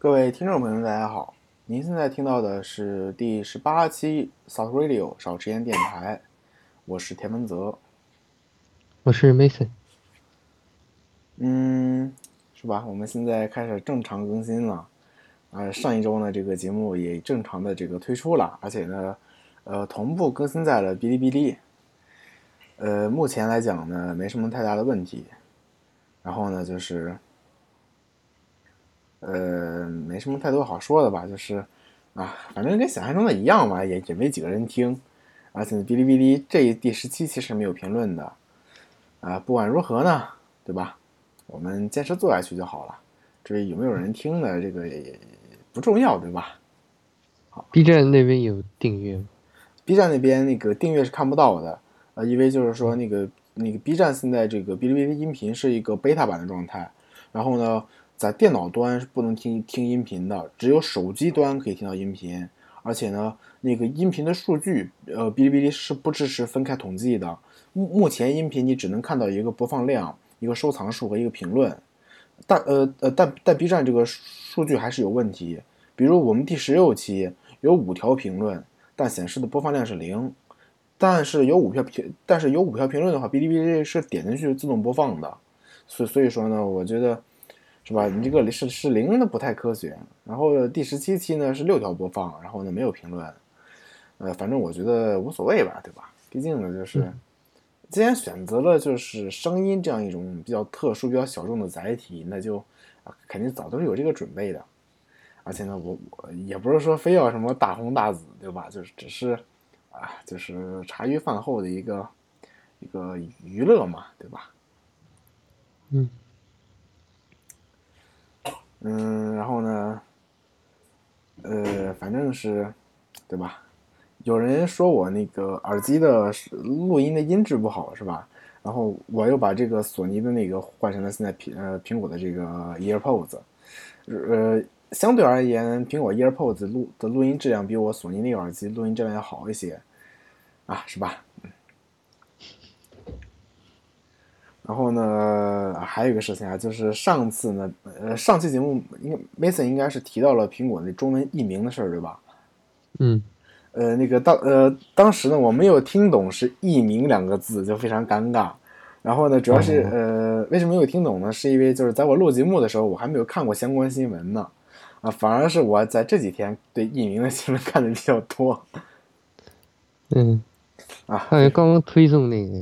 各位听众朋友们，大家好！您现在听到的是第十八期 South Radio 少吃烟电台，我是田文泽。我是 Mason。嗯，是吧？我们现在开始正常更新了。呃，上一周呢，这个节目也正常的这个推出了，而且呢，呃，同步更新在了哔哩哔哩。呃，目前来讲呢，没什么太大的问题。然后呢，就是，呃，没什么太多好说的吧，就是，啊，反正跟想象中的一样嘛，也也没几个人听。而且哔哩哔哩这第十期其实没有评论的。啊，不管如何呢，对吧？我们坚持做下去就好了。至于有没有人听呢，这个也不重要，对吧？好 B 站那边有订阅吗？B 站那边那个订阅是看不到的，呃，因为就是说那个那个 B 站现在这个哔哩哔哩音频是一个 beta 版的状态，然后呢，在电脑端是不能听听音频的，只有手机端可以听到音频，而且呢，那个音频的数据，呃，哔哩哔哩是不支持分开统计的，目目前音频你只能看到一个播放量、一个收藏数和一个评论，但呃呃但但 B 站这个数据还是有问题，比如我们第十六期有五条评论。但显示的播放量是零，但是有五条评，但是有五条评论的话，哔哩哔哩是点进去自动播放的，所所以说呢，我觉得是吧？你这个是是零的不太科学。然后第十七期呢是六条播放，然后呢没有评论，呃，反正我觉得无所谓吧，对吧？毕竟呢就是，既然选择了就是声音这样一种比较特殊、比较小众的载体，那就啊肯定早都是有这个准备的。而且呢，我我也不是说非要什么大红大紫，对吧？就是只是，啊，就是茶余饭后的一个一个娱乐嘛，对吧？嗯嗯，然后呢，呃，反正是，对吧？有人说我那个耳机的录音的音质不好，是吧？然后我又把这个索尼的那个换成了现在苹呃苹果的这个 EarPods，呃。相对而言，苹果 EarPods 录的录音质量比我索尼那个耳机录音质量要好一些，啊，是吧？嗯。然后呢，还有一个事情啊，就是上次呢，呃，上期节目应该 Mason 应该是提到了苹果那中文译名的事儿，对吧？嗯。呃，那个当呃当时呢，我没有听懂是译名两个字，就非常尴尬。然后呢，主要是呃，为什么没有听懂呢？是因为就是在我录节目的时候，我还没有看过相关新闻呢。啊，反而是我在这几天对译名的新闻看的比较多。嗯，啊，好像刚刚推送那个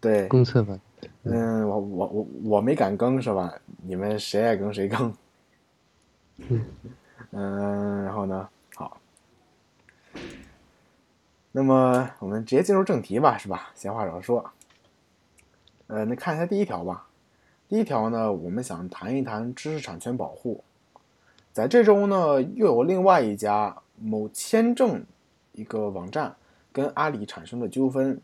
对公测版。嗯，我我我我没敢更是吧？你们谁爱更谁更。嗯嗯，然后呢，好，那么我们直接进入正题吧，是吧？闲话少说。呃，那看一下第一条吧。第一条呢，我们想谈一谈知识产权保护。在这周呢，又有另外一家某签证一个网站跟阿里产生了纠纷，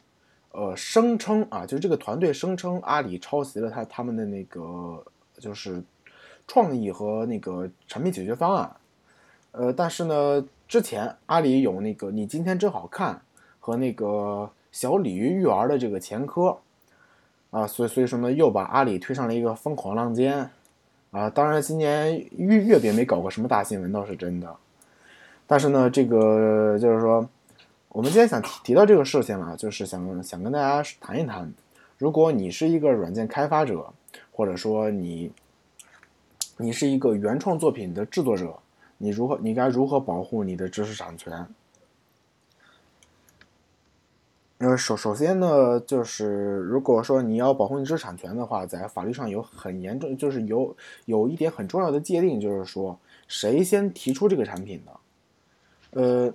呃，声称啊，就是这个团队声称阿里抄袭了他他们的那个就是创意和那个产品解决方案，呃，但是呢，之前阿里有那个你今天真好看和那个小鲤鱼育儿的这个前科，啊，所以所以说呢，又把阿里推上了一个风口浪尖。啊，当然，今年月月饼没搞过什么大新闻，倒是真的。但是呢，这个就是说，我们今天想提提到这个事情了，就是想想跟大家谈一谈，如果你是一个软件开发者，或者说你你是一个原创作品的制作者，你如何你该如何保护你的知识产权？呃，首首先呢，就是如果说你要保护你知识产权的话，在法律上有很严重，就是有有一点很重要的界定，就是说谁先提出这个产品的，呃，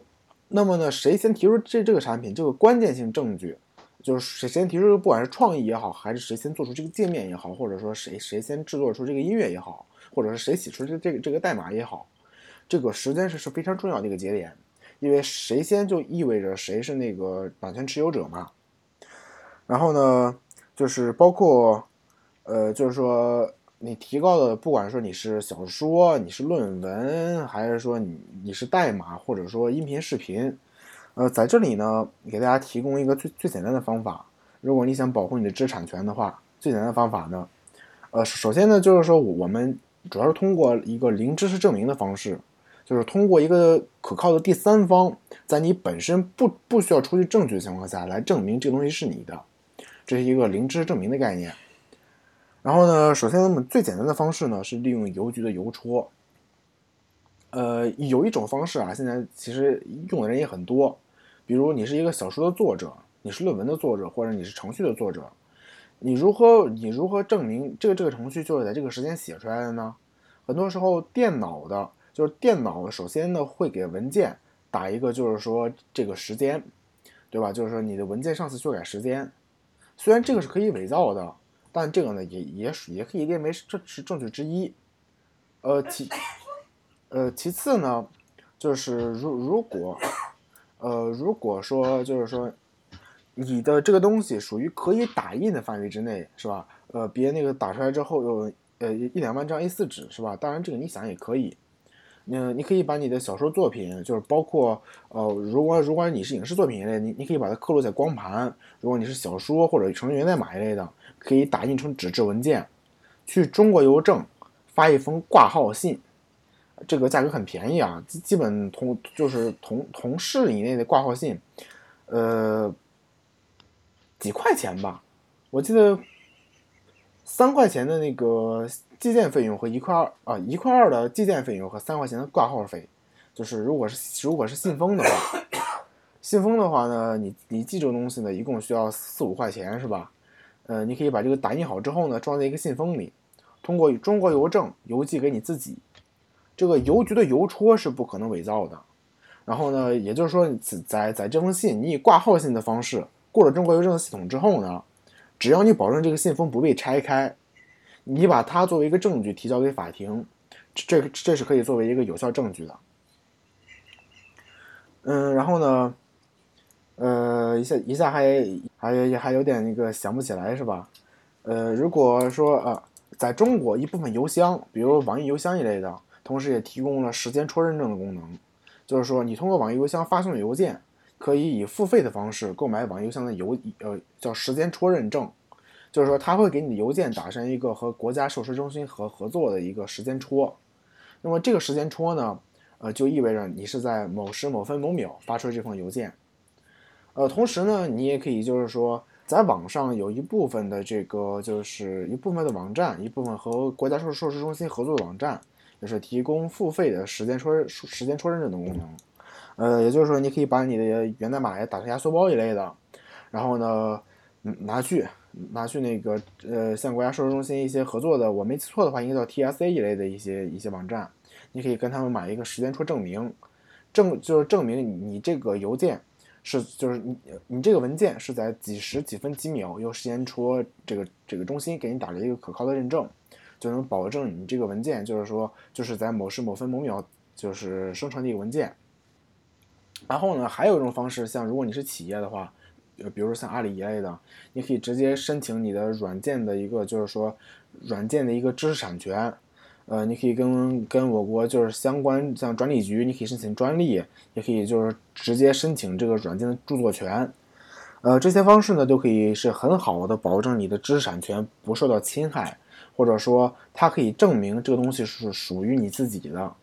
那么呢，谁先提出这这个产品这个关键性证据，就是谁先提出，不管是创意也好，还是谁先做出这个界面也好，或者说谁谁先制作出这个音乐也好，或者是谁写出这这个这个代码也好，这个时间是是非常重要的一个节点。因为谁先就意味着谁是那个版权持有者嘛。然后呢，就是包括，呃，就是说你提高的，不管说你是小说、你是论文，还是说你你是代码，或者说音频、视频，呃，在这里呢，给大家提供一个最最简单的方法。如果你想保护你的知识产权的话，最简单的方法呢，呃，首先呢，就是说我们主要是通过一个零知识证明的方式，就是通过一个可靠的第三方，在你本身不不需要出具证据的情况下来证明这个东西是你的，这是一个零知识证明的概念。然后呢，首先我们最简单的方式呢是利用邮局的邮戳。呃，有一种方式啊，现在其实用的人也很多，比如你是一个小说的作者，你是论文的作者，或者你是程序的作者，你如何你如何证明这个这个程序就是在这个时间写出来的呢？很多时候电脑的，就是电脑首先呢会给文件打一个就是说这个时间，对吧？就是说你的文件上次修改时间，虽然这个是可以伪造的。但这个呢，也也属也可以列为这是证据之一。呃，其呃其次呢，就是如如果呃如果说就是说你的这个东西属于可以打印的范围之内，是吧？呃，别那个打出来之后有呃一两万张 A4 纸，是吧？当然这个你想也可以。嗯，你可以把你的小说作品，就是包括呃，如果如果你是影视作品一类，你你可以把它刻录在光盘。如果你是小说或者程序源代码一类的。可以打印成纸质文件，去中国邮政发一封挂号信，这个价格很便宜啊，基基本同就是同同市以内的挂号信，呃，几块钱吧，我记得三块钱的那个寄件费用和一块二啊一块二的寄件费用和三块钱的挂号费，就是如果是如果是信封的话，信封的话呢，你你寄这个东西呢，一共需要四五块钱是吧？呃，你可以把这个打印好之后呢，装在一个信封里，通过中国邮政邮寄给你自己。这个邮局的邮戳是不可能伪造的。然后呢，也就是说，在在这封信你以挂号信的方式过了中国邮政的系统之后呢，只要你保证这个信封不被拆开，你把它作为一个证据提交给法庭，这这是可以作为一个有效证据的。嗯，然后呢？呃，一下一下还还还有点那个想不起来是吧？呃，如果说呃，在中国一部分邮箱，比如网易邮箱一类的，同时也提供了时间戳认证的功能，就是说你通过网易邮箱发送邮件，可以以付费的方式购买网易邮箱的邮呃叫时间戳认证，就是说它会给你的邮件打上一个和国家授时中心合合作的一个时间戳，那么这个时间戳呢，呃，就意味着你是在某时某分某秒发出这封邮件。呃，同时呢，你也可以就是说，在网上有一部分的这个，就是一部分的网站，一部分和国家授授时中心合作的网站，就是提供付费的时间戳时间戳认证的功能。呃，也就是说，你可以把你的源代码也打成压缩包一类的，然后呢，拿去拿去那个呃，像国家授时中心一些合作的，我没记错的话，应该叫 TSA 一类的一些一些网站，你可以跟他们买一个时间戳证明，证就是证明你这个邮件。是，就是你你这个文件是在几时几分几秒由时间戳这个这个中心给你打了一个可靠的认证，就能保证你这个文件就是说就是在某时某分某秒就是生成的一个文件。然后呢，还有一种方式，像如果你是企业的话，呃，比如说像阿里一类的，你可以直接申请你的软件的一个就是说软件的一个知识产权。呃，你可以跟跟我国就是相关像专利局，你可以申请专利，也可以就是直接申请这个软件的著作权。呃，这些方式呢，都可以是很好的保证你的知识产权不受到侵害，或者说它可以证明这个东西是属于你自己的。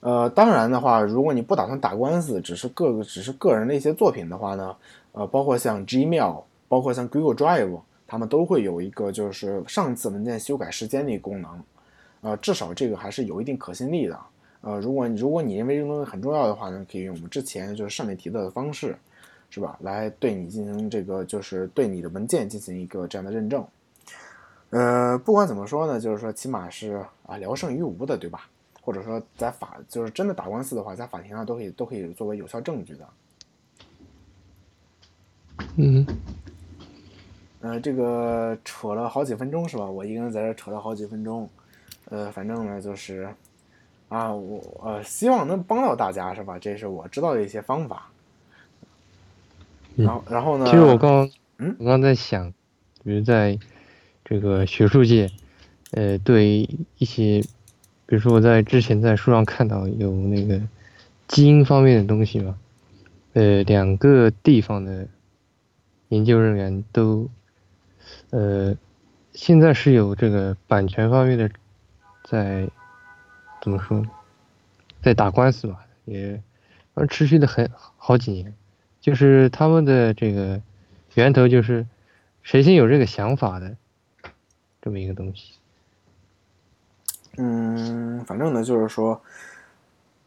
呃，当然的话，如果你不打算打官司，只是个只是个人的一些作品的话呢，呃，包括像 Gmail，包括像 Google Drive，他们都会有一个就是上次文件修改时间的功能。呃，至少这个还是有一定可信力的。呃，如果如果你认为这个东西很重要的话呢，可以用我们之前就是上面提到的方式，是吧？来对你进行这个，就是对你的文件进行一个这样的认证。呃，不管怎么说呢，就是说起码是啊聊胜于无的，对吧？或者说在法就是真的打官司的话，在法庭上都可以都可以作为有效证据的。嗯。呃，这个扯了好几分钟是吧？我一个人在这扯了好几分钟。呃，反正呢，就是，啊，我呃，希望能帮到大家，是吧？这是我知道的一些方法。然后，然后呢？其实我刚，嗯，我刚在想，比如在这个学术界，呃，对一些，比如说我在之前在书上看到有那个基因方面的东西嘛，呃，两个地方的研究人员都，呃，现在是有这个版权方面的。在怎么说，在打官司吧，也反正持续的很好几年，就是他们的这个源头就是谁先有这个想法的这么一个东西。嗯，反正呢，就是说，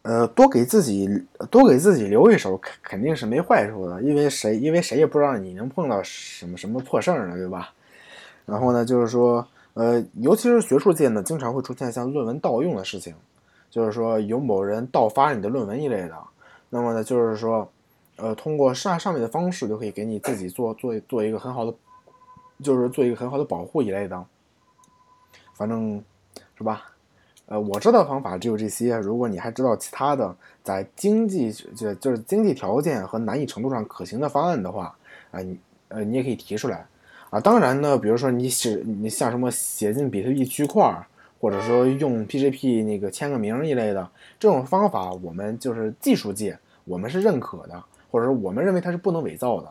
呃，多给自己多给自己留一手，肯肯定是没坏处的，因为谁因为谁也不知道你能碰到什么什么破事儿呢，对吧？然后呢，就是说，呃，尤其是学术界呢，经常会出现像论文盗用的事情，就是说有某人盗发你的论文一类的。那么呢，就是说，呃，通过上上面的方式就可以给你自己做做做一个很好的，就是做一个很好的保护一类的。反正，是吧？呃，我知道方法只有这些。如果你还知道其他的，在经济就就是经济条件和难易程度上可行的方案的话，啊，你呃你也可以提出来。啊，当然呢，比如说你写你像什么写进比特币区块，或者说用 PGP 那个签个名一类的这种方法，我们就是技术界我们是认可的，或者说我们认为它是不能伪造的。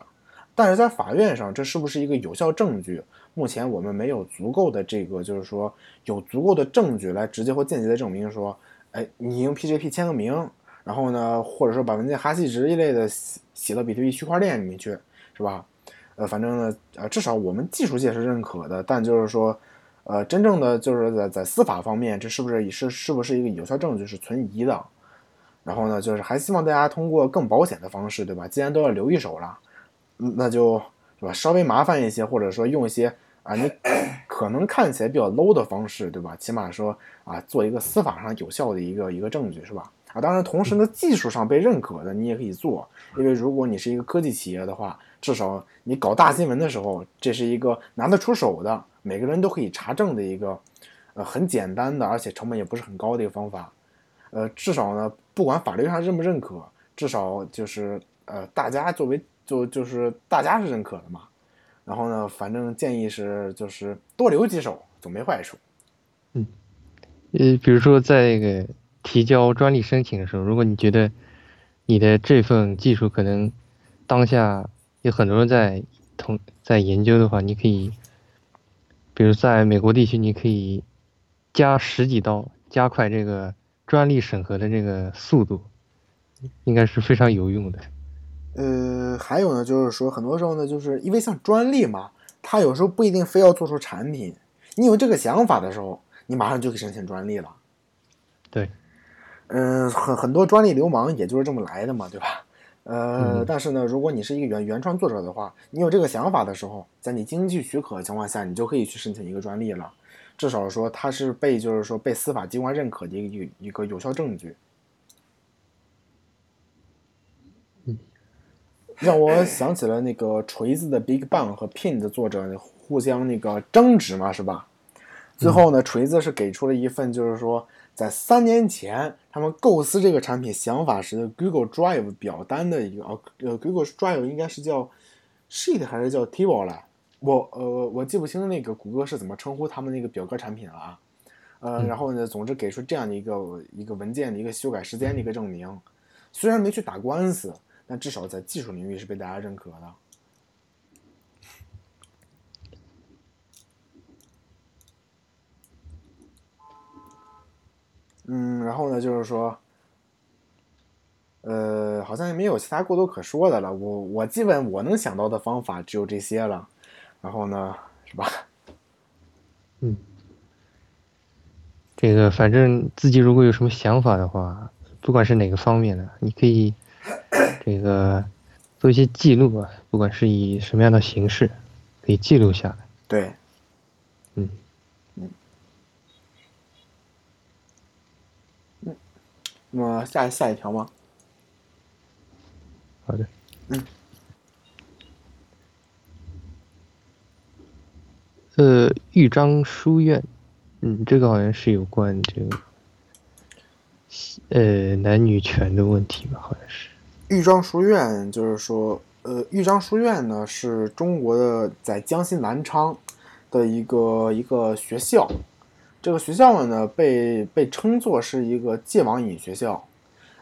但是在法院上，这是不是一个有效证据？目前我们没有足够的这个，就是说有足够的证据来直接或间接的证明说，哎，你用 PGP 签个名，然后呢，或者说把文件哈希值一类的写写到比特币区块链里面去，是吧？呃，反正呢，呃，至少我们技术界是认可的，但就是说，呃，真正的就是在在司法方面，这是不是也是是不是一个有效证据是存疑的。然后呢，就是还希望大家通过更保险的方式，对吧？既然都要留一手了，那就是吧，稍微麻烦一些，或者说用一些啊，你可能看起来比较 low 的方式，对吧？起码说啊，做一个司法上有效的一个一个证据，是吧？啊，当然，同时呢，技术上被认可的你也可以做，因为如果你是一个科技企业的话。至少你搞大新闻的时候，这是一个拿得出手的，每个人都可以查证的一个，呃，很简单的，而且成本也不是很高的一个方法。呃，至少呢，不管法律上认不认可，至少就是呃，大家作为就就是大家是认可的嘛。然后呢，反正建议是就是多留几手，总没坏处。嗯，呃，比如说在那个提交专利申请的时候，如果你觉得你的这份技术可能当下。有很多人在同在研究的话，你可以，比如在美国地区，你可以加十几刀，加快这个专利审核的这个速度，应该是非常有用的。呃，还有呢，就是说很多时候呢，就是因为像专利嘛，它有时候不一定非要做出产品，你有这个想法的时候，你马上就可以申请专利了。对，嗯，很很多专利流氓也就是这么来的嘛，对吧？呃，但是呢，如果你是一个原原创作者的话，你有这个想法的时候，在你经济许可的情况下，你就可以去申请一个专利了。至少说它是被就是说被司法机关认可的一个一个有效证据。让我想起了那个锤子的 Big Bang 和 Pin 的作者互相那个争执嘛，是吧？最后呢，锤子是给出了一份就是说。在三年前，他们构思这个产品想法时的 Google Drive 表单的一个哦，呃，Google Drive 应该是叫 Sheet 还是叫 Table 来？我呃，我记不清那个谷歌是怎么称呼他们那个表格产品了啊。呃，然后呢，总之给出这样的一个一个文件的一个修改时间的一个证明，虽然没去打官司，但至少在技术领域是被大家认可的。嗯，然后呢，就是说，呃，好像也没有其他过多可说的了。我我基本我能想到的方法只有这些了。然后呢，是吧？嗯，这个反正自己如果有什么想法的话，不管是哪个方面的，你可以 这个做一些记录啊，不管是以什么样的形式，可以记录下来。对。那么下下一条吗？好的。嗯。呃，豫章书院，嗯，这个好像是有关这个，呃，男女权的问题吧？好像是。豫章书院就是说，呃，豫章书院呢是中国的在江西南昌的一个一个学校。这个学校呢，被被称作是一个戒网瘾学校，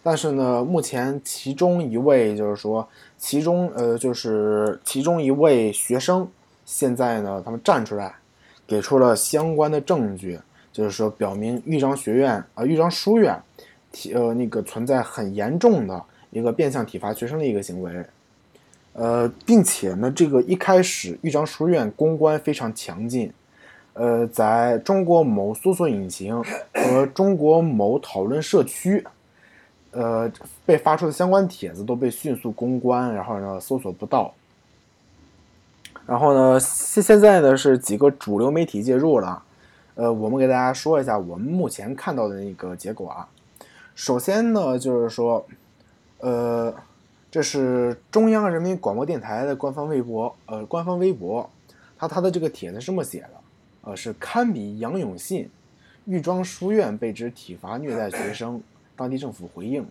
但是呢，目前其中一位就是说，其中呃，就是其中一位学生，现在呢，他们站出来，给出了相关的证据，就是说表明豫章学院啊、豫章书院体呃那个存在很严重的一个变相体罚学生的一个行为。呃，并且呢，这个一开始豫章书院公关非常强劲，呃，在中国某搜索引擎和中国某讨论社区，呃，被发出的相关帖子都被迅速公关，然后呢，搜索不到。然后呢，现现在呢是几个主流媒体介入了，呃，我们给大家说一下我们目前看到的那个结果啊。首先呢，就是说，呃。这是中央人民广播电台的官方微博，呃，官方微博，他他的这个帖子这么写的，呃，是堪比杨永信，豫庄书院被指体罚虐待学生，当地政府回应，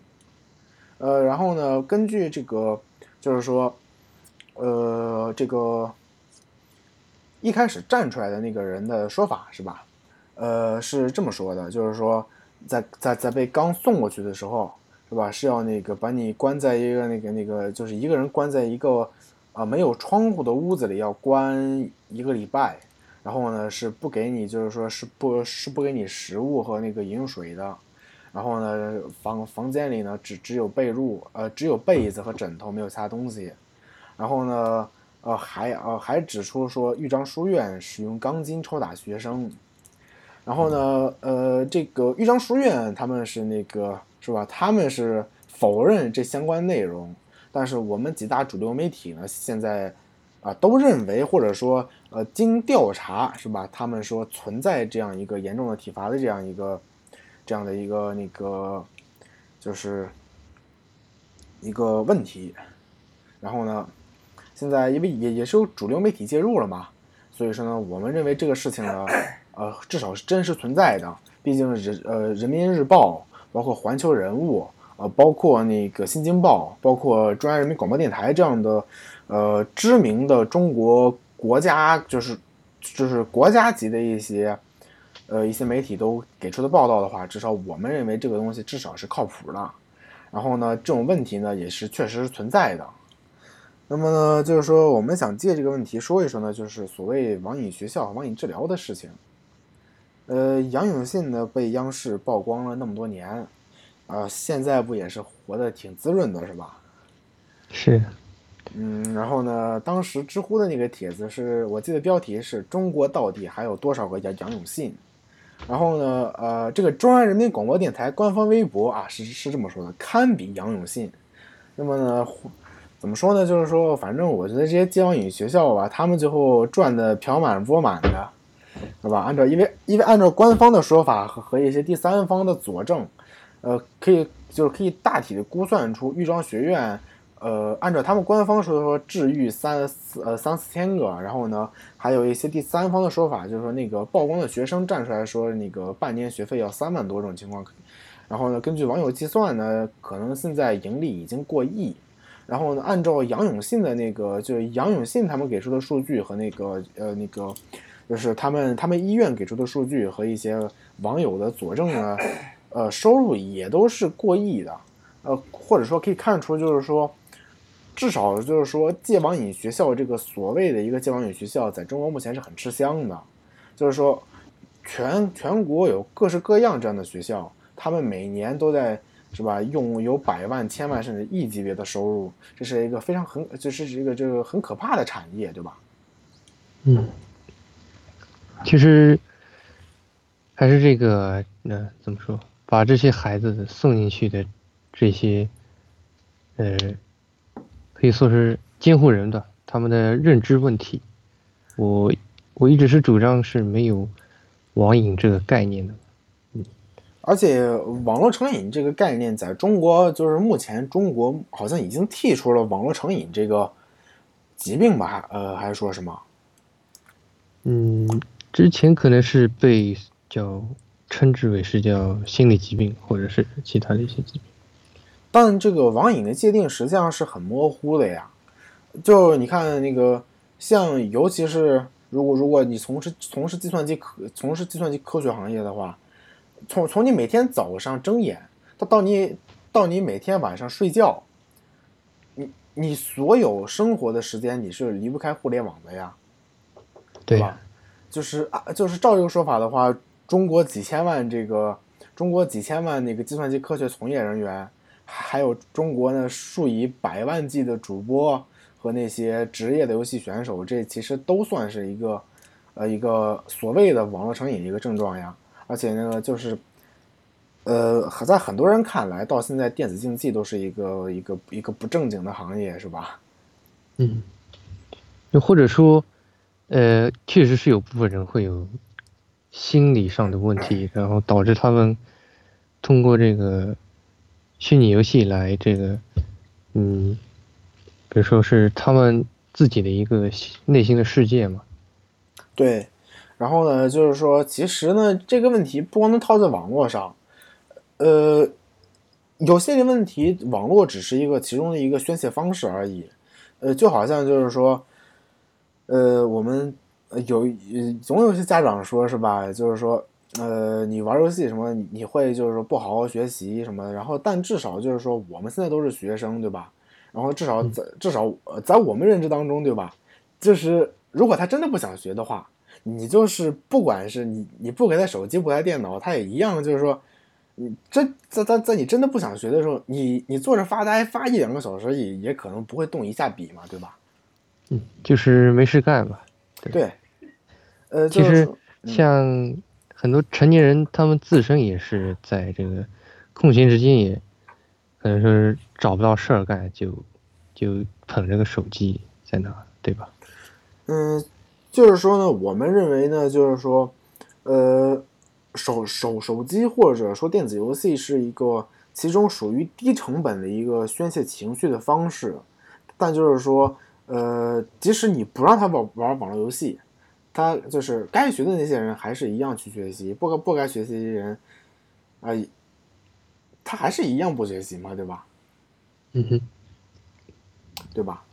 呃，然后呢，根据这个，就是说，呃，这个一开始站出来的那个人的说法是吧？呃，是这么说的，就是说，在在在被刚送过去的时候。是吧？是要那个把你关在一个那个那个，就是一个人关在一个啊没有窗户的屋子里，要关一个礼拜。然后呢，是不给你，就是说是不是不给你食物和那个饮水的。然后呢，房房间里呢只只有被褥，呃，只有被子和枕头，没有其他东西。然后呢，呃，还呃还指出说，豫章书院使用钢筋抽打学生。然后呢，呃，这个豫章书院他们是那个。是吧？他们是否认这相关内容，但是我们几大主流媒体呢，现在啊都认为，或者说呃经调查是吧？他们说存在这样一个严重的体罚的这样一个这样的一个那个就是一个问题。然后呢，现在因为也也是有主流媒体介入了嘛，所以说呢，我们认为这个事情呢，呃至少是真实存在的。毕竟人呃人民日报。包括环球人物，呃，包括那个新京报，包括中央人民广播电台这样的，呃，知名的中国国家就是就是国家级的一些，呃，一些媒体都给出的报道的话，至少我们认为这个东西至少是靠谱的。然后呢，这种问题呢也是确实是存在的。那么呢，就是说我们想借这个问题说一说呢，就是所谓网瘾学校、网瘾治疗的事情。呃，杨永信呢被央视曝光了那么多年，啊，现在不也是活得挺滋润的，是吧？是。嗯，然后呢，当时知乎的那个帖子是我记得标题是中国到底还有多少个杨杨永信？然后呢，呃，这个中央人民广播电台官方微博啊是是这么说的，堪比杨永信。那么呢，怎么说呢？就是说，反正我觉得这些戒网瘾学校吧，他们最后赚的盆满钵满的。对吧？按照因为因为按照官方的说法和和一些第三方的佐证，呃，可以就是可以大体的估算出豫章学院，呃，按照他们官方说的说治愈三四呃三四千个，然后呢，还有一些第三方的说法，就是说那个曝光的学生站出来说那个半年学费要三万多种情况，然后呢，根据网友计算呢，可能现在盈利已经过亿，然后呢，按照杨永信的那个就是杨永信他们给出的数据和那个呃那个。就是他们他们医院给出的数据和一些网友的佐证呢，呃，收入也都是过亿的，呃，或者说可以看出，就是说，至少就是说戒网瘾学校这个所谓的一个戒网瘾学校，在中国目前是很吃香的，就是说，全全国有各式各样这样的学校，他们每年都在是吧，用有百万、千万甚至亿级别的收入，这是一个非常很，就是一个这个很可怕的产业，对吧？嗯。其实，还是这个，那怎么说？把这些孩子送进去的这些，呃，可以说是监护人的他们的认知问题。我我一直是主张是没有网瘾这个概念的。嗯，而且网络成瘾这个概念在中国，就是目前中国好像已经剔除了网络成瘾这个疾病吧？呃，还是说什么？嗯。之前可能是被叫称之为是叫心理疾病，或者是其他的一些疾病。但这个网瘾的界定实际上是很模糊的呀。就你看那个，像尤其是如果如果你从事从事计算机科从事计算机科学行业的话，从从你每天早上睁眼到到你到你每天晚上睡觉，你你所有生活的时间你是离不开互联网的呀，对吧？就是啊，就是照这个说法的话，中国几千万这个中国几千万那个计算机科学从业人员，还有中国呢数以百万计的主播和那些职业的游戏选手，这其实都算是一个呃一个所谓的网络成瘾的一个症状呀。而且呢，就是呃，在很多人看来，到现在电子竞技都是一个一个一个不正经的行业，是吧？嗯，又或者说，呃，确实是有部分人会有心理上的问题，然后导致他们通过这个虚拟游戏来这个，嗯，比如说是他们自己的一个内心的世界嘛。对。然后呢，就是说，其实呢，这个问题不光能套在网络上，呃，有些的问题，网络只是一个其中的一个宣泄方式而已。呃，就好像就是说，呃，我们有总有些家长说是吧，就是说，呃，你玩游戏什么，你会就是说不好好学习什么的。然后，但至少就是说，我们现在都是学生，对吧？然后至少在至少在我们认知当中，对吧？就是如果他真的不想学的话。你就是不管是你你不给他手机不给他电脑，他也一样，就是说，你这在在在你真的不想学的时候，你你坐着发呆发一两个小时也也可能不会动一下笔嘛，对吧？嗯，就是没事干吧。对，呃，其实像很多成年人，他们自身也是在这个空闲时间也可能说是找不到事儿干，就就捧着个手机在那，对吧？嗯。就是说呢，我们认为呢，就是说，呃，手手手机或者说电子游戏是一个其中属于低成本的一个宣泄情绪的方式，但就是说，呃，即使你不让他玩玩网络游戏，他就是该学的那些人还是一样去学习，不该不该学习的人，啊，他还是一样不学习嘛，对吧？嗯哼，对吧？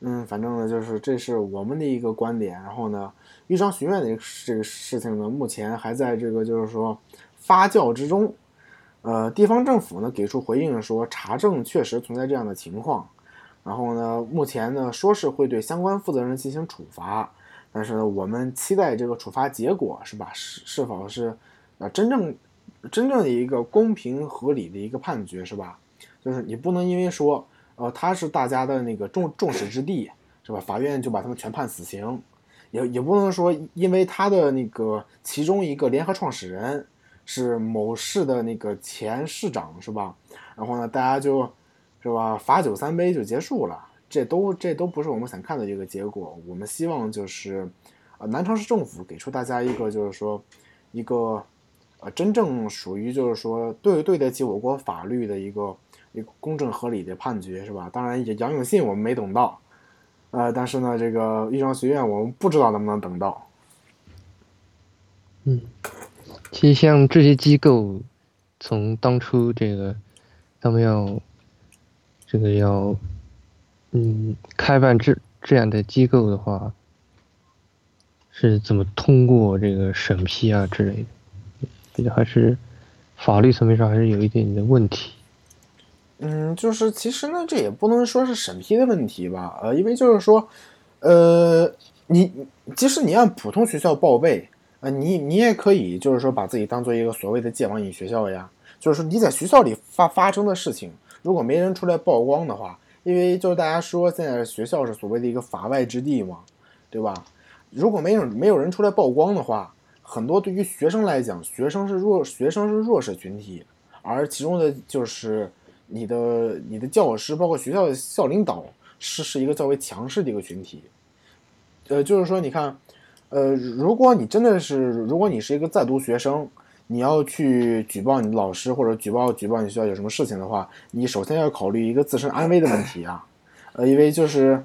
嗯，反正呢，就是这是我们的一个观点。然后呢，豫章学院的这个事情呢，目前还在这个就是说发酵之中。呃，地方政府呢给出回应说，查证确实存在这样的情况。然后呢，目前呢说是会对相关负责人进行处罚，但是呢，我们期待这个处罚结果是吧？是是否是呃真正真正的一个公平合理的一个判决是吧？就是你不能因为说。呃，他是大家的那个众众矢之的，是吧？法院就把他们全判死刑，也也不能说因为他的那个其中一个联合创始人是某市的那个前市长，是吧？然后呢，大家就，是吧？罚酒三杯就结束了，这都这都不是我们想看的一个结果。我们希望就是，呃，南昌市政府给出大家一个就是说，一个，呃，真正属于就是说对对得起我国法律的一个。一个公正合理的判决是吧？当然，杨永信我们没等到，呃，但是呢，这个豫章学院我们不知道能不能等到。嗯，其实像这些机构，从当初这个他们要这个要嗯开办这这样的机构的话，是怎么通过这个审批啊之类的？这个还是法律层面上还是有一点的问题。嗯，就是其实呢，这也不能说是审批的问题吧，呃，因为就是说，呃，你即使你按普通学校报备，呃，你你也可以就是说把自己当做一个所谓的戒网瘾学校呀，就是说你在学校里发发生的事情，如果没人出来曝光的话，因为就是大家说现在学校是所谓的一个法外之地嘛，对吧？如果没有没有人出来曝光的话，很多对于学生来讲，学生是弱学生是弱势群体，而其中的就是。你的你的教师，包括学校的校领导，是是一个较为强势的一个群体。呃，就是说，你看，呃，如果你真的是，如果你是一个在读学生，你要去举报你的老师或者举报举报你学校有什么事情的话，你首先要考虑一个自身安危的问题啊。呃，因为就是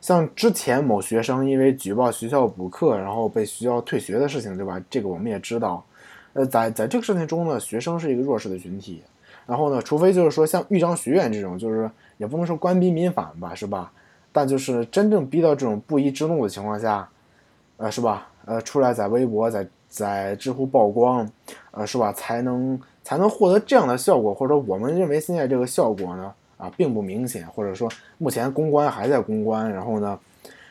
像之前某学生因为举报学校补课，然后被学校退学的事情，对吧？这个我们也知道。呃，在在这个事情中呢，学生是一个弱势的群体。然后呢，除非就是说像豫章学院这种，就是也不能说官逼民反吧，是吧？但就是真正逼到这种不义之怒的情况下，呃，是吧？呃，出来在微博、在在知乎曝光，呃，是吧？才能才能获得这样的效果，或者说我们认为现在这个效果呢，啊，并不明显，或者说目前公关还在公关，然后呢，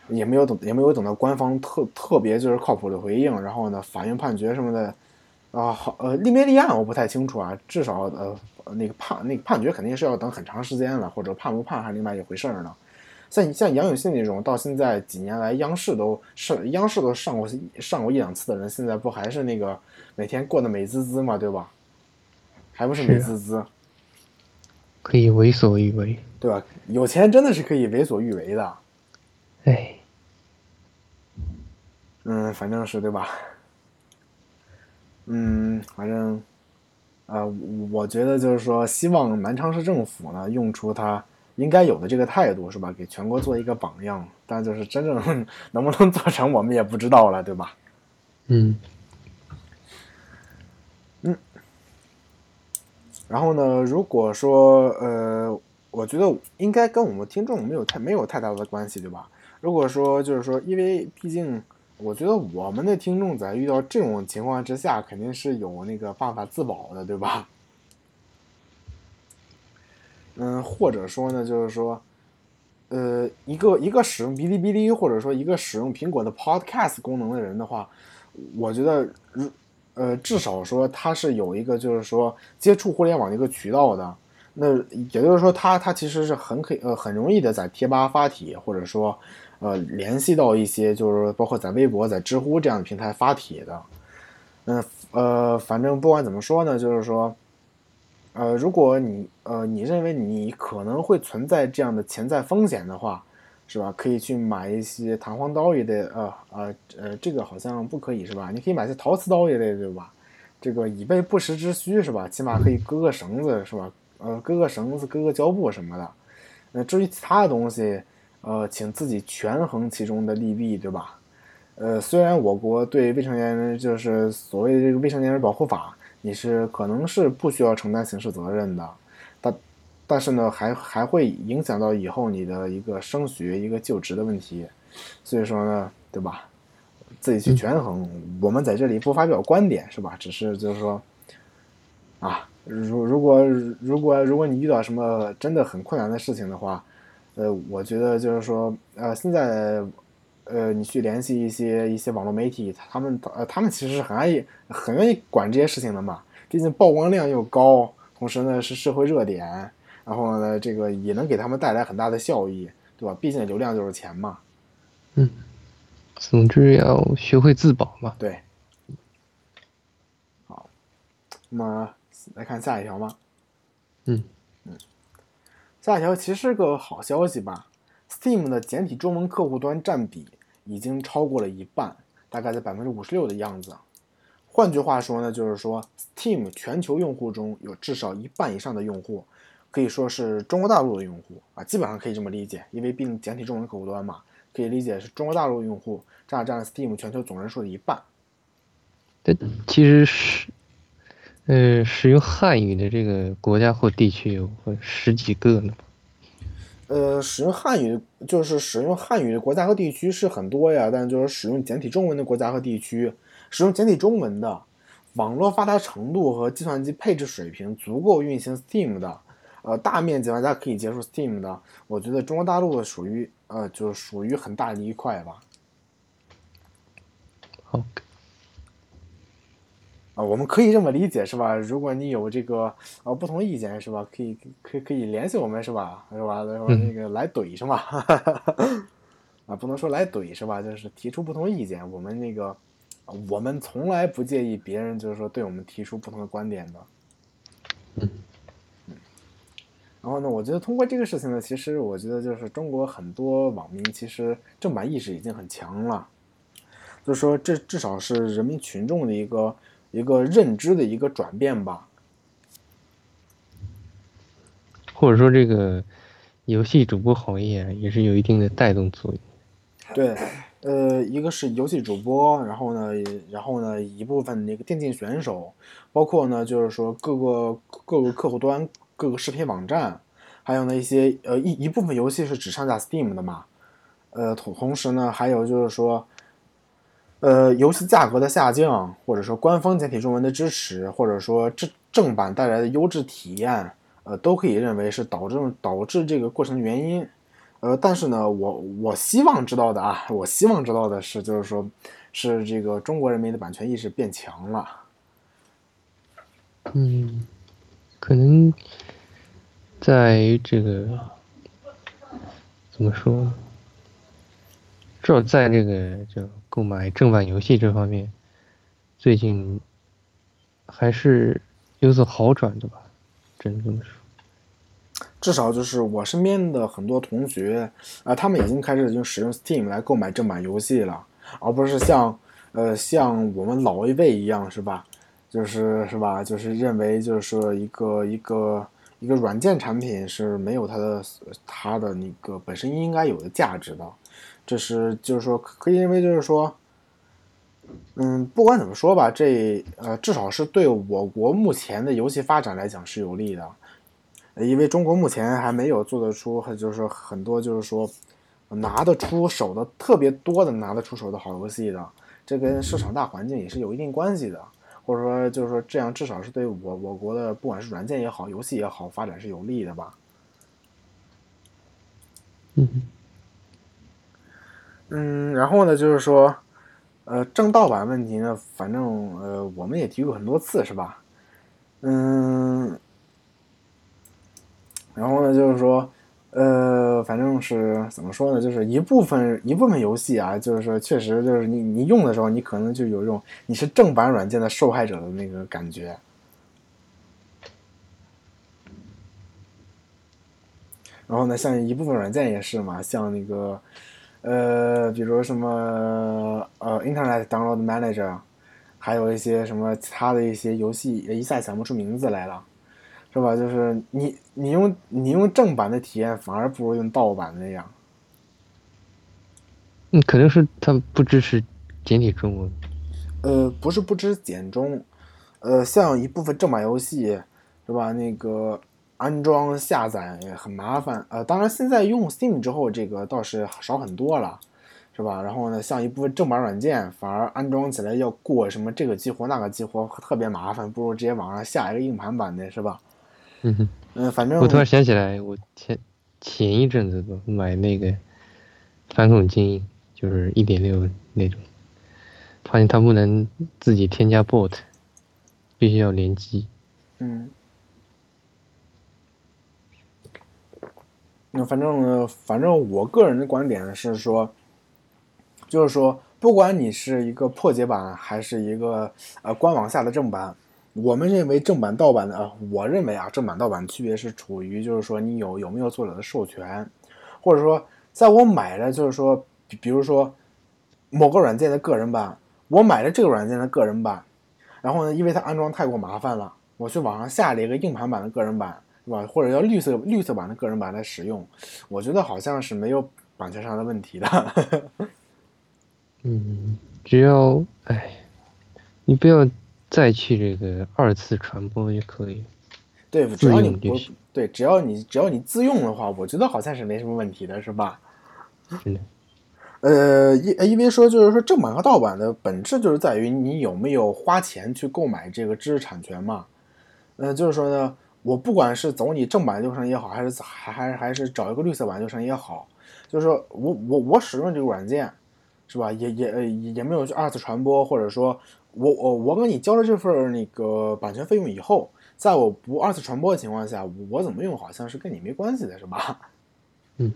也没有等也没有等到官方特特别就是靠谱的回应，然后呢，法院判决什么的，啊好呃立没立案我不太清楚啊，至少呃那个判那个判决肯定是要等很长时间了，或者判不判还是另外一回事儿呢。像像杨永信那种到现在几年来央视都上央视都上过上过一两次的人，现在不还是那个每天过得美滋滋嘛，对吧？还不是美滋滋，可以为所欲为，对吧？有钱真的是可以为所欲为的。哎，嗯，反正是对吧？嗯，反正，呃，我觉得就是说，希望南昌市政府呢，用出他应该有的这个态度，是吧？给全国做一个榜样。但就是真正 能不能做成，我们也不知道了，对吧？嗯，嗯。然后呢，如果说，呃，我觉得应该跟我们听众没有太没有太大的关系，对吧？如果说就是说，因为毕竟，我觉得我们的听众在遇到这种情况之下，肯定是有那个办法自保的，对吧？嗯，或者说呢，就是说，呃，一个一个使用哔哩哔哩，或者说一个使用苹果的 Podcast 功能的人的话，我觉得，如呃，至少说他是有一个就是说接触互联网的一个渠道的。那也就是说，他他其实是很可以呃很容易的在贴吧发帖，或者说。呃，联系到一些就是包括在微博、在知乎这样的平台发帖的，嗯呃，反正不管怎么说呢，就是说，呃，如果你呃你认为你可能会存在这样的潜在风险的话，是吧？可以去买一些弹簧刀一类，呃呃呃，这个好像不可以是吧？你可以买些陶瓷刀一类，对吧？这个以备不时之需是吧？起码可以割个绳子是吧？呃，割个绳子、割个胶布什么的。那至于其他的东西。呃，请自己权衡其中的利弊，对吧？呃，虽然我国对未成年人就是所谓的这个未成年人保护法，你是可能是不需要承担刑事责任的，但但是呢，还还会影响到以后你的一个升学、一个就职的问题，所以说呢，对吧？自己去权衡。我们在这里不发表观点，是吧？只是就是说，啊，如如果如果如果你遇到什么真的很困难的事情的话。呃，我觉得就是说，呃，现在，呃，你去联系一些一些网络媒体，他们呃，他们其实是很爱意、很愿意管这些事情的嘛。毕竟曝光量又高，同时呢是社会热点，然后呢这个也能给他们带来很大的效益，对吧？毕竟流量就是钱嘛。嗯，总之要学会自保嘛。对。好，那么来看下一条吗？嗯。下一条其实是个好消息吧，Steam 的简体中文客户端占比已经超过了一半，大概在百分之五十六的样子。换句话说呢，就是说 Steam 全球用户中有至少一半以上的用户，可以说是中国大陆的用户啊，基本上可以这么理解，因为并简体中文客户端嘛，可以理解是中国大陆用户占占 Steam 全球总人数的一半。这其实是。呃，使用汉语的这个国家或地区有十几个呢。呃，使用汉语就是使用汉语的国家和地区是很多呀，但就是使用简体中文的国家和地区，使用简体中文的，网络发达程度和计算机配置水平足够运行 Steam 的，呃，大面积玩家可以接受 Steam 的，我觉得中国大陆属于呃，就是属于很大的一块吧。好。啊，我们可以这么理解，是吧？如果你有这个呃不同意见，是吧？可以可以可以联系我们，是吧？是吧？然后那个来怼，是吧？啊，不能说来怼，是吧？就是提出不同意见，我们那个我们从来不介意别人就是说对我们提出不同的观点的。嗯。然后呢，我觉得通过这个事情呢，其实我觉得就是中国很多网民其实正版意识已经很强了，就是说这至少是人民群众的一个。一个认知的一个转变吧，或者说这个游戏主播行业也是有一定的带动作用。对，呃，一个是游戏主播，然后呢，然后呢，一部分那个电竞选手，包括呢，就是说各个各个客户端、各个视频网站，还有呢一些呃一一部分游戏是只上架 Steam 的嘛，呃，同同时呢，还有就是说。呃，游戏价格的下降，或者说官方简体中文的支持，或者说正正版带来的优质体验，呃，都可以认为是导致导致这个过程的原因。呃，但是呢，我我希望知道的啊，我希望知道的是，就是说，是这个中国人民的版权意识变强了。嗯，可能在这个怎么说呢？至少在这个就购买正版游戏这方面，最近还是有所好转的吧，只能这么说。至少就是我身边的很多同学啊、他们已经开始用使用 Steam 来购买正版游戏了，而不是像呃像我们老一辈一样，是吧？就是是吧？就是认为就是说一个一个一个软件产品是没有它的它的那个本身应该有的价值的，这是就是说可以认为就是说。嗯，不管怎么说吧，这呃至少是对我国目前的游戏发展来讲是有利的。因为中国目前还没有做得出，就是说很多就是说拿得出手的特别多的拿得出手的好游戏的，这跟市场大环境也是有一定关系的，或者说就是说这样至少是对我我国的不管是软件也好，游戏也好，发展是有利的吧。嗯嗯，然后呢，就是说，呃，正盗版问题呢，反正呃我们也提过很多次，是吧？嗯。然后呢，就是说，呃，反正是怎么说呢，就是一部分一部分游戏啊，就是说确实就是你你用的时候，你可能就有一种你是正版软件的受害者的那个感觉。然后呢，像一部分软件也是嘛，像那个，呃，比如什么呃，Internet Download Manager，还有一些什么其他的一些游戏，一下想不出名字来了。是吧？就是你你用你用正版的体验，反而不如用盗版那样。嗯，肯定是它不支持简体中文。呃，不是不支持简中，呃，像一部分正版游戏，是吧？那个安装下载也很麻烦。呃，当然现在用 Steam 之后，这个倒是少很多了，是吧？然后呢，像一部分正版软件，反而安装起来要过什么这个激活那个激活，特别麻烦，不如直接网上下一个硬盘版的，是吧？嗯哼，嗯，反正我突然想起来，我前前一阵子吧买那个反恐精英，就是一点六那种，发现它不能自己添加 bot，必须要联机。嗯，那反正反正我个人的观点是说，就是说，不管你是一个破解版还是一个呃官网下的正版。我们认为正版盗版的啊，我认为啊，正版盗版区别是处于就是说你有有没有作者的授权，或者说在我买了就是说，比如说某个软件的个人版，我买了这个软件的个人版，然后呢，因为它安装太过麻烦了，我去网上下了一个硬盘版的个人版，是吧？或者要绿色绿色版的个人版来使用，我觉得好像是没有版权上的问题的。嗯，只要哎，你不要。再去这个二次传播就可以，对，只要你不对，只要你只要你自用的话，我觉得好像是没什么问题的，是吧？嗯，呃，因因为说就是说正版和盗版的本质就是在于你有没有花钱去购买这个知识产权嘛。嗯，就是说呢，我不管是走你正版流程也好，还是还还还是找一个绿色版流程也好，就是说我我我使用这个软件，是吧？也也也没有去二次传播，或者说。我我我给你交了这份那个版权费用以后，在我不二次传播的情况下，我怎么用好像是跟你没关系的，是吧？嗯，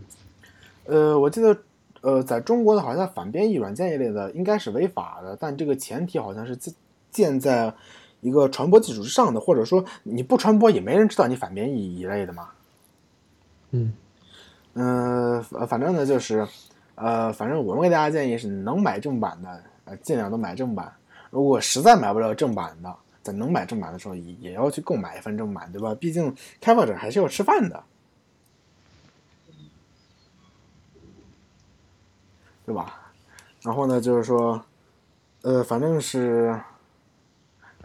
呃，我记得，呃，在中国的好像反编译软件一类的应该是违法的，但这个前提好像是建在一个传播基础之上的，或者说你不传播也没人知道你反编译一类的嘛。嗯，嗯，反正呢就是，呃，反正我们给大家建议是能买正版的，呃，尽量都买正版。如果实在买不了正版的，在能买正版的时候，也也要去购买一份正版，对吧？毕竟开发者还是要吃饭的，对吧？然后呢，就是说，呃，反正是，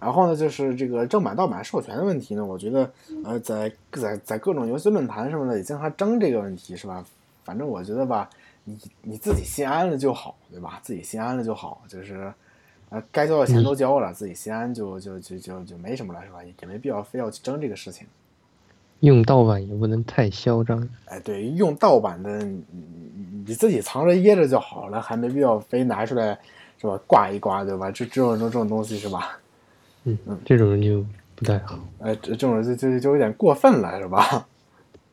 然后呢，就是这个正版盗版授权的问题呢，我觉得，呃，在在在各种游戏论坛什么的也经常争这个问题，是吧？反正我觉得吧，你你自己心安了就好，对吧？自己心安了就好，就是呃。该交的钱都交了，自己心安就就就就就没什么了，是吧？也没必要非要去争这个事情。用盗版也不能太嚣张。哎，对，用盗版的你你自己藏着掖着就好了，还没必要非拿出来是吧？挂一挂，对吧？这这种这种东西是吧？嗯嗯，这种人就不太好。哎，这这种人就就就有点过分了，是吧？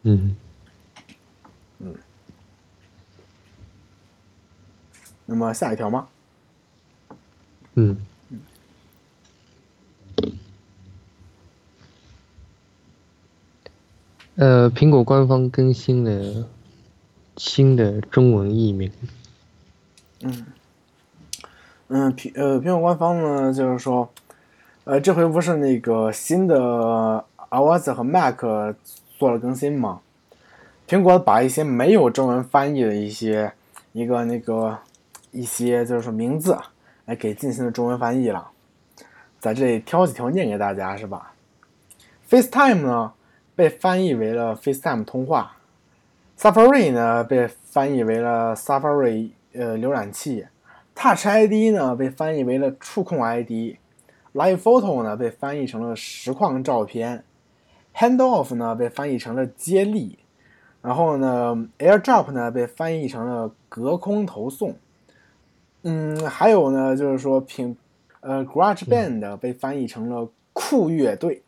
嗯嗯。那么下一条吗？嗯。呃，苹果官方更新了新的中文译名。嗯，嗯，苹呃苹果官方呢，就是说，呃，这回不是那个新的 iOS 和 Mac 做了更新吗？苹果把一些没有中文翻译的一些一个那个一些就是说名字，哎，给进行了中文翻译了。在这里挑几条念给大家，是吧？FaceTime 呢？被翻译为了 FaceTime 通话，Safari 呢被翻译为了 Safari 呃浏览器，Touch ID 呢被翻译为了触控 ID Live Photo 呢被翻译成了实况照片，Handoff 呢被翻译成了接力，然后呢 AirDrop 呢被翻译成了隔空投送，嗯，还有呢就是说平呃 GarageBand 被翻译成了酷乐队。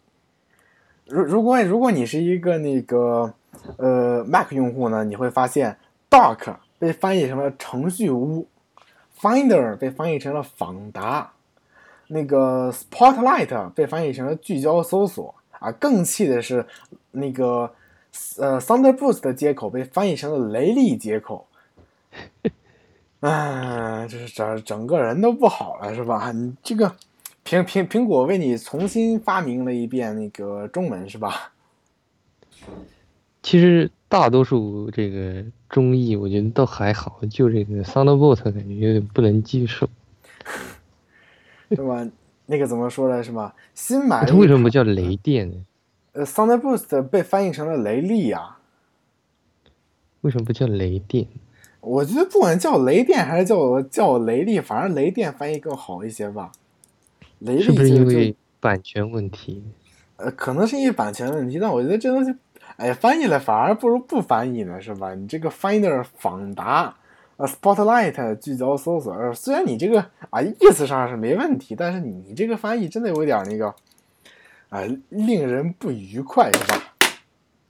如如果如果你是一个那个呃 Mac 用户呢，你会发现 Dock 被翻译成了程序屋，Finder 被翻译成了访达，那个 Spotlight 被翻译成了聚焦搜索啊。更气的是那个呃 Thunderbolt 的接口被翻译成了雷利接口，啊，就是整整个人都不好了，是吧？你这个。苹苹苹果为你重新发明了一遍那个中文是吧？其实大多数这个中译我觉得都还好，就这个 Thunderbolt 感觉有点不能接受，是吧？那个怎么说呢？是吧？新买它为什么不叫雷电呢？呃，Thunder Boost 被翻译成了雷利啊。为什么不叫雷电？我觉得不管叫雷电还是叫叫雷利，反正雷电翻译更好一些吧雷。是不是因为版权问题？呃，可能是因为版权问题，但我觉得这东西，哎，翻译了反而不如不翻译呢，是吧？你这个 Finder 访达，呃，Spotlight 聚焦搜索，虽然你这个啊意思上是没问题，但是你这个翻译真的有点那个，啊，令人不愉快，是吧？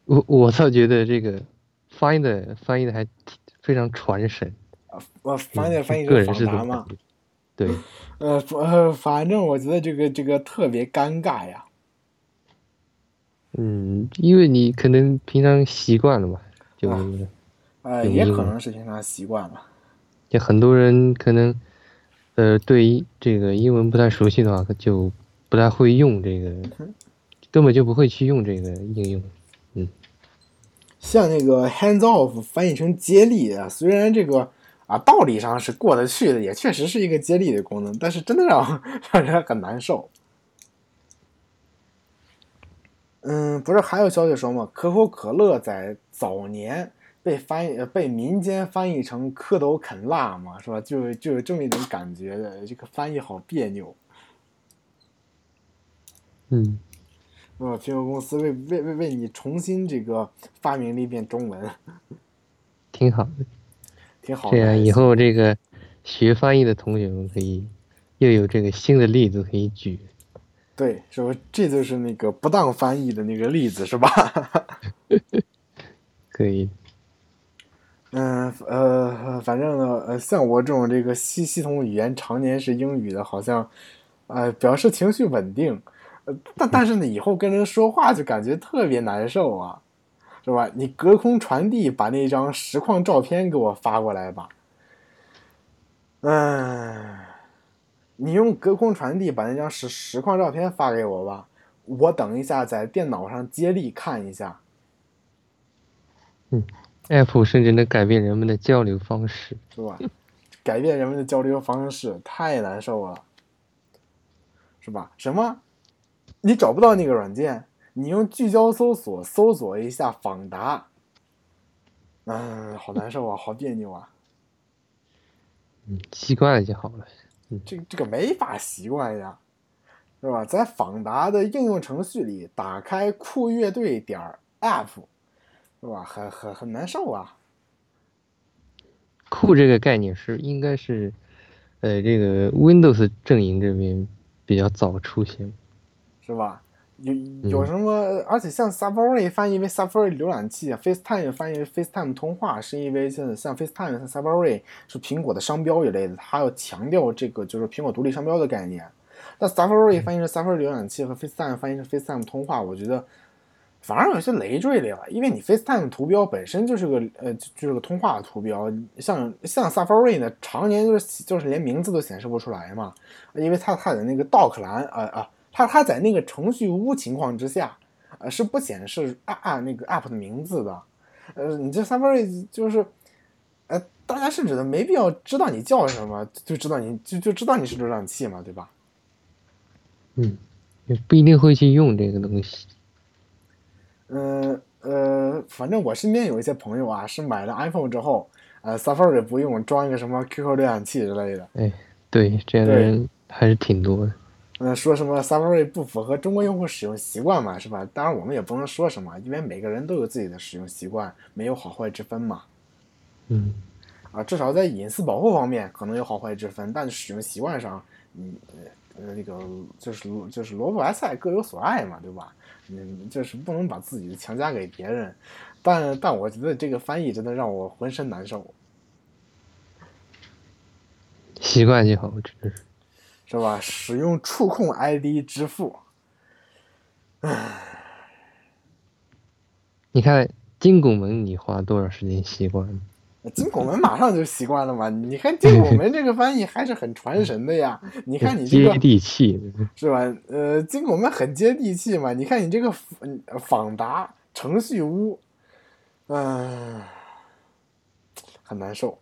我我倒觉得这个 Finder 翻译的还非常传神啊，我翻译个人是访达吗？对。呃，呃反正我觉得这个这个特别尴尬呀。嗯，因为你可能平常习惯了嘛，就呃，也可能是平常习惯了。就很多人可能，呃，对这个英文不太熟悉的话，就不太会用这个，根本就不会去用这个应用。嗯，像那个 hands off 翻译成接力啊，虽然这个。啊，道理上是过得去的，也确实是一个接力的功能，但是真的让 让人很难受。嗯，不是还有消息说吗？可口可乐在早年被翻译、被民间翻译成蝌蚪啃蜡嘛，是吧？就就有这么一种感觉的，这个翻译好别扭。嗯，是吧？苹果公司为为为为你重新这个发明了一遍中文，挺好的。挺好的。这样以后这个学翻译的同学们可以又有这个新的例子可以举。对，是不？这就是那个不当翻译的那个例子，是吧？可以。嗯呃，反正呢，呃，像我这种这个系系统语言常年是英语的，好像，呃，表示情绪稳定，呃，但但是呢，以后跟人说话就感觉特别难受啊。是吧？你隔空传递，把那张实况照片给我发过来吧。嗯，你用隔空传递把那张实实况照片发给我吧。我等一下在电脑上接力看一下。嗯，App 甚至能改变人们的交流方式，是吧？改变人们的交流方式太难受了，是吧？什么？你找不到那个软件？你用聚焦搜索搜索一下访达，嗯，好难受啊，好别扭啊。嗯，习惯了就好了。这这个没法习惯呀，是吧？在访达的应用程序里，打开酷乐队点 app，是吧？很很很难受啊。库这个概念是应该是，呃，这个 Windows 阵营这边比较早出现，是吧？有有什么？而且像 Safari 翻译为 Safari 浏览器，FaceTime 翻译为 FaceTime 通话，是因为现在像 FaceTime、像 Safari 是苹果的商标一类的，它要强调这个就是苹果独立商标的概念。那 Safari 翻译成 Safari 浏览器和 FaceTime 翻译成 FaceTime 通话，我觉得反而有些累赘了，因为你 FaceTime 图标本身就是个呃就是个通话图标，像像 Safari 呢，常年就是就是连名字都显示不出来嘛，因为它它的那个 Dock 栏啊啊。它它在那个程序屋情况之下，呃，是不显示啊啊那个 app 的名字的，呃，你这 Safari 就是，呃，大家甚至都没必要知道你叫什么，就知道你就就知道你是浏览器嘛，对吧？嗯，也不一定会去用这个东西。嗯呃，反正我身边有一些朋友啊，是买了 iPhone 之后，呃，Safari 不用，装一个什么 QQ 浏览器之类的。哎，对，这样的人还是挺多的。嗯，说什么 Safari 不符合中国用户使用习惯嘛，是吧？当然我们也不能说什么，因为每个人都有自己的使用习惯，没有好坏之分嘛。嗯，啊，至少在隐私保护方面可能有好坏之分，但使用习惯上，嗯呃那个就是就是萝卜白菜各有所爱嘛，对吧？嗯，就是不能把自己强加给别人。但但我觉得这个翻译真的让我浑身难受。习惯就好，真是。是吧？使用触控 ID 支付，唉，你看金拱门，你花多少时间习惯？金拱门马上就习惯了嘛？你看金拱门这个翻译还是很传神的呀。你看你这个接地气是吧？呃，金拱门很接地气嘛。你看你这个访达程序屋，嗯，很难受。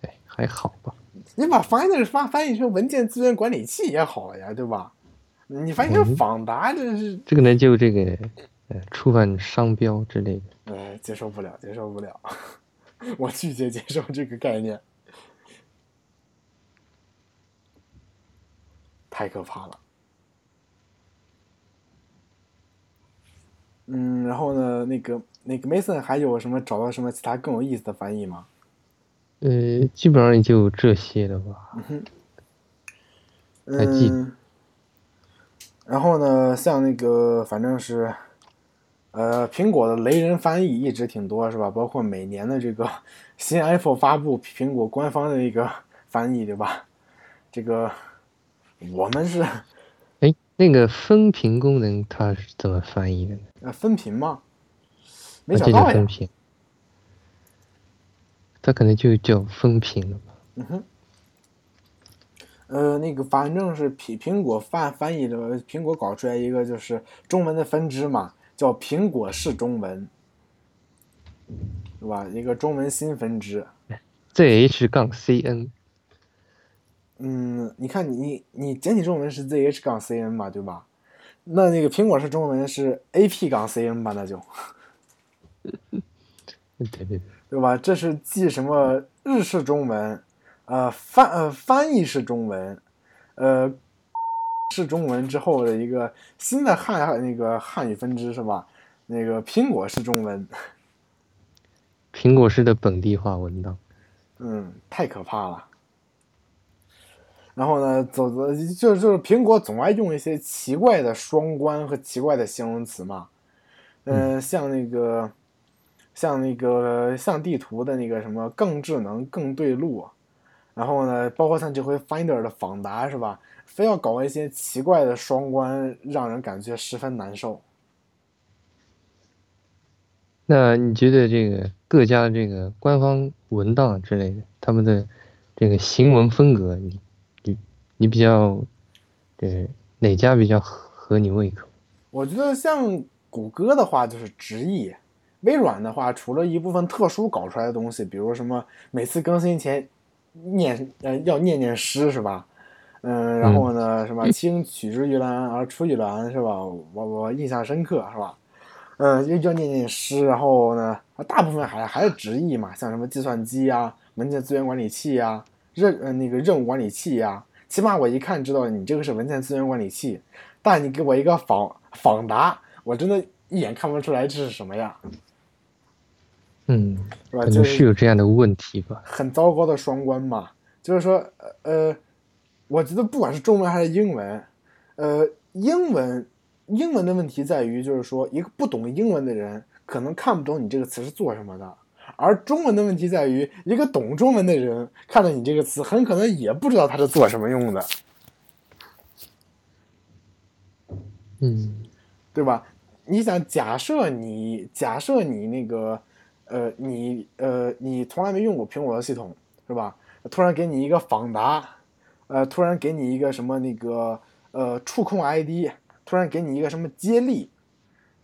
对，还好吧。你把 Finder 翻翻译成文件资源管理器也好呀，对吧？你翻译成访达，这是这个呢，就这个呃，触犯商标之类的，哎，接受不了，接受不了，我拒绝接受这个概念，太可怕了。嗯，然后呢，那个那个 Mason 还有什么找到什么其他更有意思的翻译吗？呃，基本上也就这些了吧。嗯嗯。然后呢，像那个，反正是，呃，苹果的雷人翻译一直挺多，是吧？包括每年的这个 新 iPhone 发布，苹果官方的一个 翻译，对吧？这个我们是，哎，那个分屏功能它是怎么翻译的呢？呃，分屏吗？没找到呀。它可能就叫分屏了吧。嗯哼。呃，那个反正是苹苹果翻翻译的，苹果搞出来一个就是中文的分支嘛，叫苹果式中文，是吧？一个中文新分支。zh 杠 cn。嗯，你看你你简体中文是 zh 杠 cn 嘛，对吧？那那个苹果式中文是 ap 杠 cn 吧？那就。对对对。对吧？这是记什么日式中文，呃翻呃翻译式中文，呃是中文之后的一个新的汉那个汉语分支是吧？那个苹果式中文，苹果式的本地化文档，嗯，太可怕了。然后呢，走走就就是苹果总爱用一些奇怪的双关和奇怪的形容词嘛，嗯，像那个。像那个像地图的那个什么更智能更对路，然后呢，包括像这回 Finder 的访达是吧？非要搞一些奇怪的双关，让人感觉十分难受。那你觉得这个各家的这个官方文档之类的，他们的这个行文风格，你你你比较，对哪家比较合你胃口？我觉得像谷歌的话就是直译。微软的话，除了一部分特殊搞出来的东西，比如什么每次更新前念呃要念念诗是吧？嗯，然后呢什么轻取之于蓝而出于蓝是吧？我我印象深刻是吧？嗯，又要念念诗，然后呢，大部分还还是直译嘛，像什么计算机呀、文件资源管理器呀、任呃那个任务管理器呀，起码我一看知道你这个是文件资源管理器，但你给我一个访访答，我真的。一眼看不出来这是什么呀，嗯，是吧？可能就是是有这样的问题吧。很糟糕的双关嘛。就是说，呃呃，我觉得不管是中文还是英文，呃，英文英文的问题在于，就是说一个不懂英文的人可能看不懂你这个词是做什么的，而中文的问题在于，一个懂中文的人看到你这个词，很可能也不知道它是做什么用的，嗯对吧？你想，假设你假设你那个，呃，你呃，你从来没用过苹果的系统，是吧？突然给你一个访达，呃，突然给你一个什么那个呃触控 ID，突然给你一个什么接力，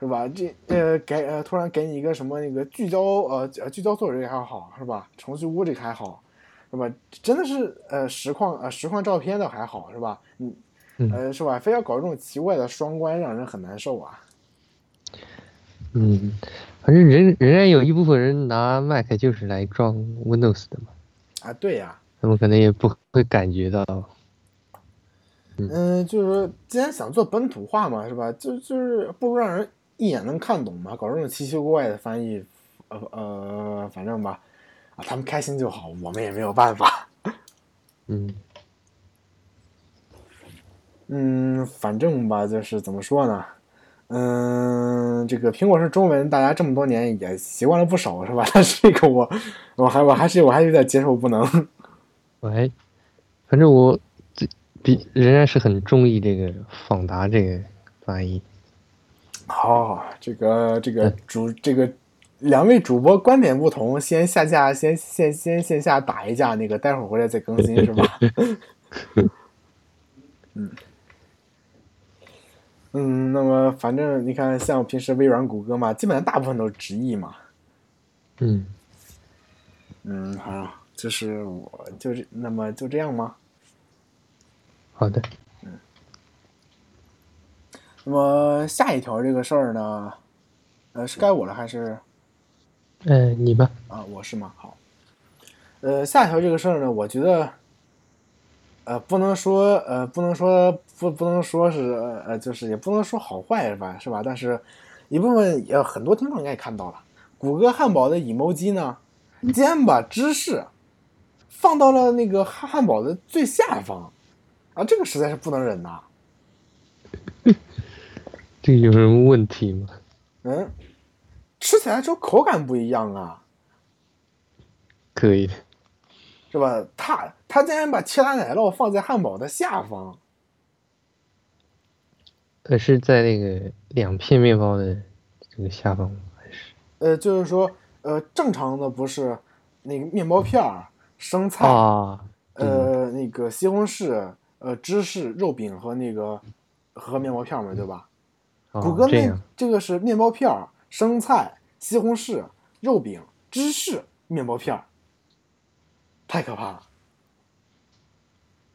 是吧？这呃给呃突然给你一个什么那个聚焦呃呃聚焦做这个还好是吧？程序屋这个还好，是吧？真的是呃实况呃实况照片的还好是吧？你嗯呃是吧？非要搞这种奇怪的双关，让人很难受啊。嗯，反正仍仍然有一部分人拿 Mac 就是来装 Windows 的嘛，啊，对呀、他们可能也不会感觉到。嗯，就是说，既然想做本土化嘛，是吧？就就是不如让人一眼能看懂嘛，搞这种奇奇怪怪的翻译，呃呃，反正吧，啊，他们开心就好，我们也没有办法。嗯嗯，反正吧，就是怎么说呢？嗯，这个苹果是中文，大家这么多年也习惯了不少，是吧？但是这个我，我还我还是我还是有点接受不能。我还，反正我这比仍然是很中意这个访达这个翻译。好，这个这个主这个两位主播观点不同，先下架，先先先线下打一架，那个待会儿回来再更新是吧？嗯嗯，那么反正你看，像平时微软、谷歌嘛，基本上大部分都是直译嘛。嗯，嗯，好，就是我就是那么就这样吗？好的。嗯那么下一条这个事儿呢，呃，是该我了还是？呃，你吧。啊，我是吗？好，呃，下一条这个事儿呢，我觉得，呃，不能说，呃，不能说，不，不能说是，呃，呃就是也不能说好坏吧？是吧？但是，一部分也很多听众应该也看到了，谷歌汉堡的 emoji 呢，竟然把芝士放到了那个汉汉堡的最下方，啊，这个实在是不能忍呐。这个有什么问题吗？嗯，吃起来之后口感不一样啊。可以的。是吧？他他竟然把切达奶酪放在汉堡的下方，呃，是在那个两片面包的这个下方吗？还是？呃，就是说，呃，正常的不是那个面包片儿、生菜，啊，呃，那个西红柿、呃芝士、肉饼和那个和面包片儿嘛，对吧？哦谷歌那这个是面包片儿、生菜、西红柿、肉饼、芝士、面包片儿，太可怕了。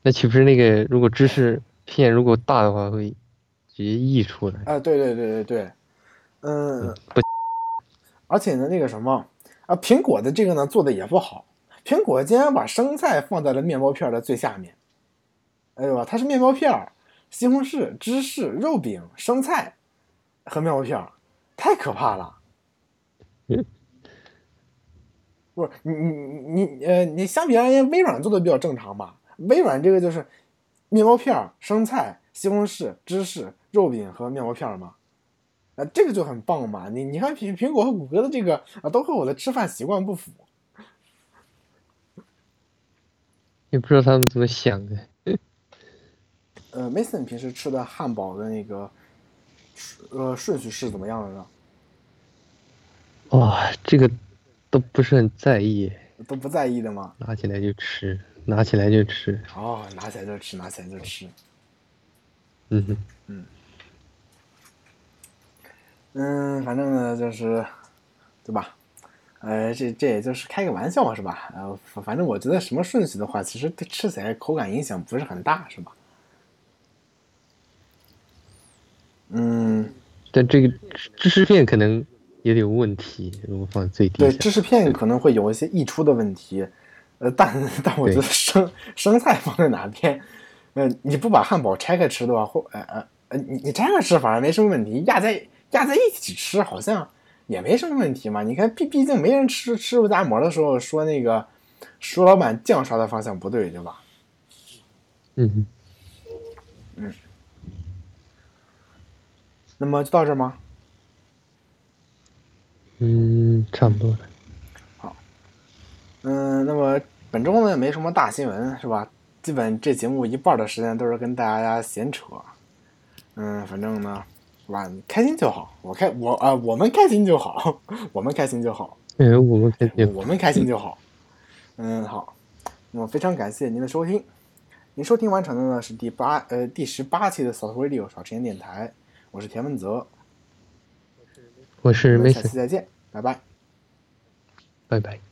那岂不是那个如果芝士片如果大的话会直接溢出来？啊、对对对对对，嗯，不，而且呢，那个什么啊，苹果的这个呢做的也不好，苹果竟然把生菜放在了面包片的最下面，哎呦吧，它是面包片儿、西红柿、芝士、肉饼、生菜和面包片儿，太可怕了。嗯 不是你你你呃，你相比而言，微软做的比较正常吧？微软这个就是面包片儿、生菜、西红柿、芝士、肉饼和面包片儿嘛，啊，这个就很棒嘛。你你看苹苹果和谷歌的这个啊，都和我的吃饭习惯不符。也不知道他们怎么想的。呃，Mason 平时吃的汉堡的那个呃顺序是怎么样的呢？哇，这个都不是很在意，都不在意的吗？拿起来就吃，拿起来就吃。哦，拿起来就吃，拿起来就吃。嗯哼，嗯，反正呢就是，对吧？呃，这这也就是开个玩笑是吧？呃，反反正我觉得什么顺序的话，其实对吃起来口感影响不是很大，是吧？嗯，但这个芝芝士片可能有点问题，如果放最低对，芝士片可能会有一些溢出的问题，呃，但但我觉得生生菜放在哪边，呃，你不把汉堡拆开吃的话，或呃呃呃，你你拆开吃反而没什么问题，压在压在一起吃，好像也没什么问题嘛。你看，毕毕竟没人吃吃肉夹馍的时候说那个说老板酱刷的方向不对，对吧？嗯，嗯。那么就到这吗？嗯，差不多了。好，嗯，那么本周呢也没什么大新闻，是吧？基本这节目一半的时间都是跟大家闲扯。嗯，反正呢，是吧？开心就好，我开我啊，我们开心就好，我们开心就好。嗯，我们开心，我们开心就好。嗯，好。那么非常感谢您的收听，您收听完成的呢是第八呃第十八期的 South Radio 少时间电台，我是田文泽。我是我们下期再见，拜拜，拜拜。